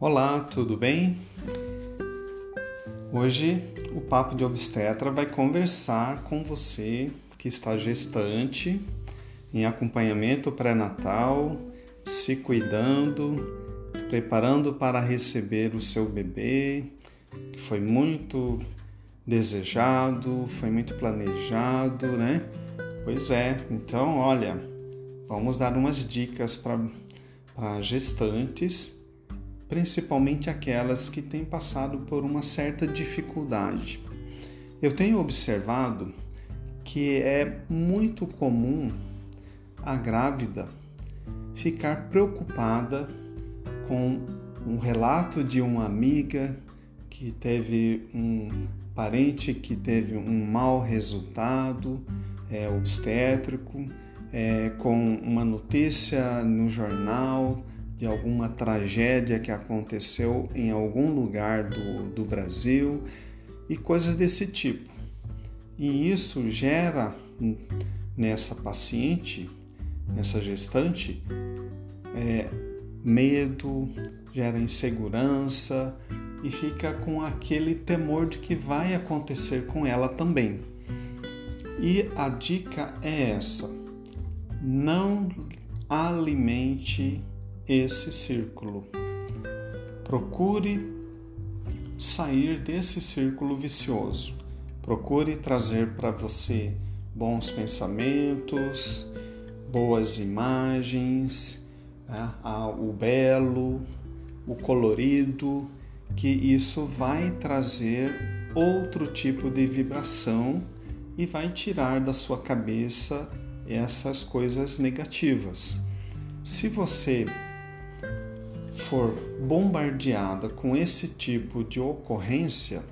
Olá, tudo bem? Hoje o Papo de Obstetra vai conversar com você que está gestante, em acompanhamento pré-natal, se cuidando, preparando para receber o seu bebê, que foi muito desejado, foi muito planejado, né? Pois é, então olha, vamos dar umas dicas para gestantes principalmente aquelas que têm passado por uma certa dificuldade. Eu tenho observado que é muito comum a grávida ficar preocupada com um relato de uma amiga que teve um parente que teve um mau resultado é, obstétrico, é, com uma notícia no jornal de alguma tragédia que aconteceu em algum lugar do, do Brasil e coisas desse tipo. E isso gera nessa paciente, nessa gestante, é, medo, gera insegurança e fica com aquele temor de que vai acontecer com ela também. E a dica é essa: não alimente esse círculo. Procure sair desse círculo vicioso. Procure trazer para você bons pensamentos, boas imagens, né? o belo, o colorido, que isso vai trazer outro tipo de vibração e vai tirar da sua cabeça essas coisas negativas. Se você for bombardeada com esse tipo de ocorrência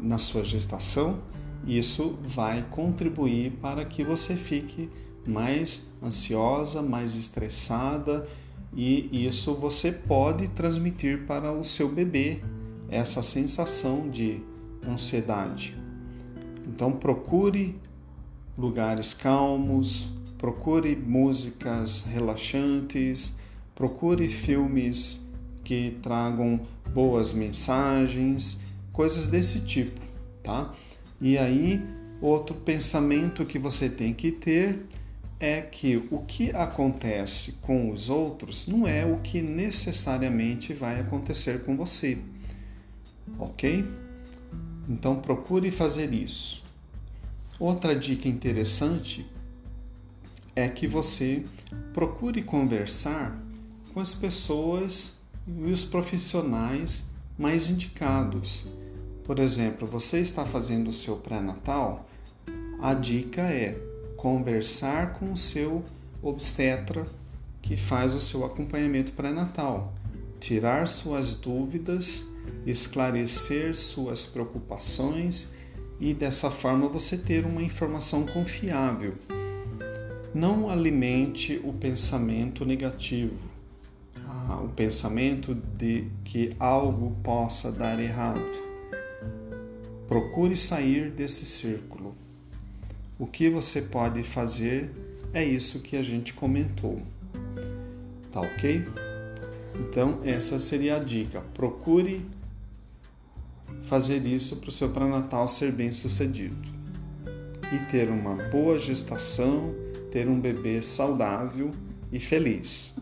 na sua gestação, isso vai contribuir para que você fique mais ansiosa, mais estressada e isso você pode transmitir para o seu bebê essa sensação de ansiedade. Então procure lugares calmos, procure músicas relaxantes, procure filmes que tragam boas mensagens, coisas desse tipo, tá? E aí, outro pensamento que você tem que ter é que o que acontece com os outros não é o que necessariamente vai acontecer com você, ok? Então procure fazer isso. Outra dica interessante é que você procure conversar com as pessoas e os profissionais mais indicados. Por exemplo, você está fazendo o seu pré-natal, a dica é conversar com o seu obstetra que faz o seu acompanhamento pré-natal, tirar suas dúvidas, esclarecer suas preocupações e dessa forma você ter uma informação confiável. Não alimente o pensamento negativo o pensamento de que algo possa dar errado. Procure sair desse círculo. O que você pode fazer é isso que a gente comentou. Tá ok? Então, essa seria a dica. Procure fazer isso para o seu pré-natal ser bem sucedido e ter uma boa gestação, ter um bebê saudável e feliz.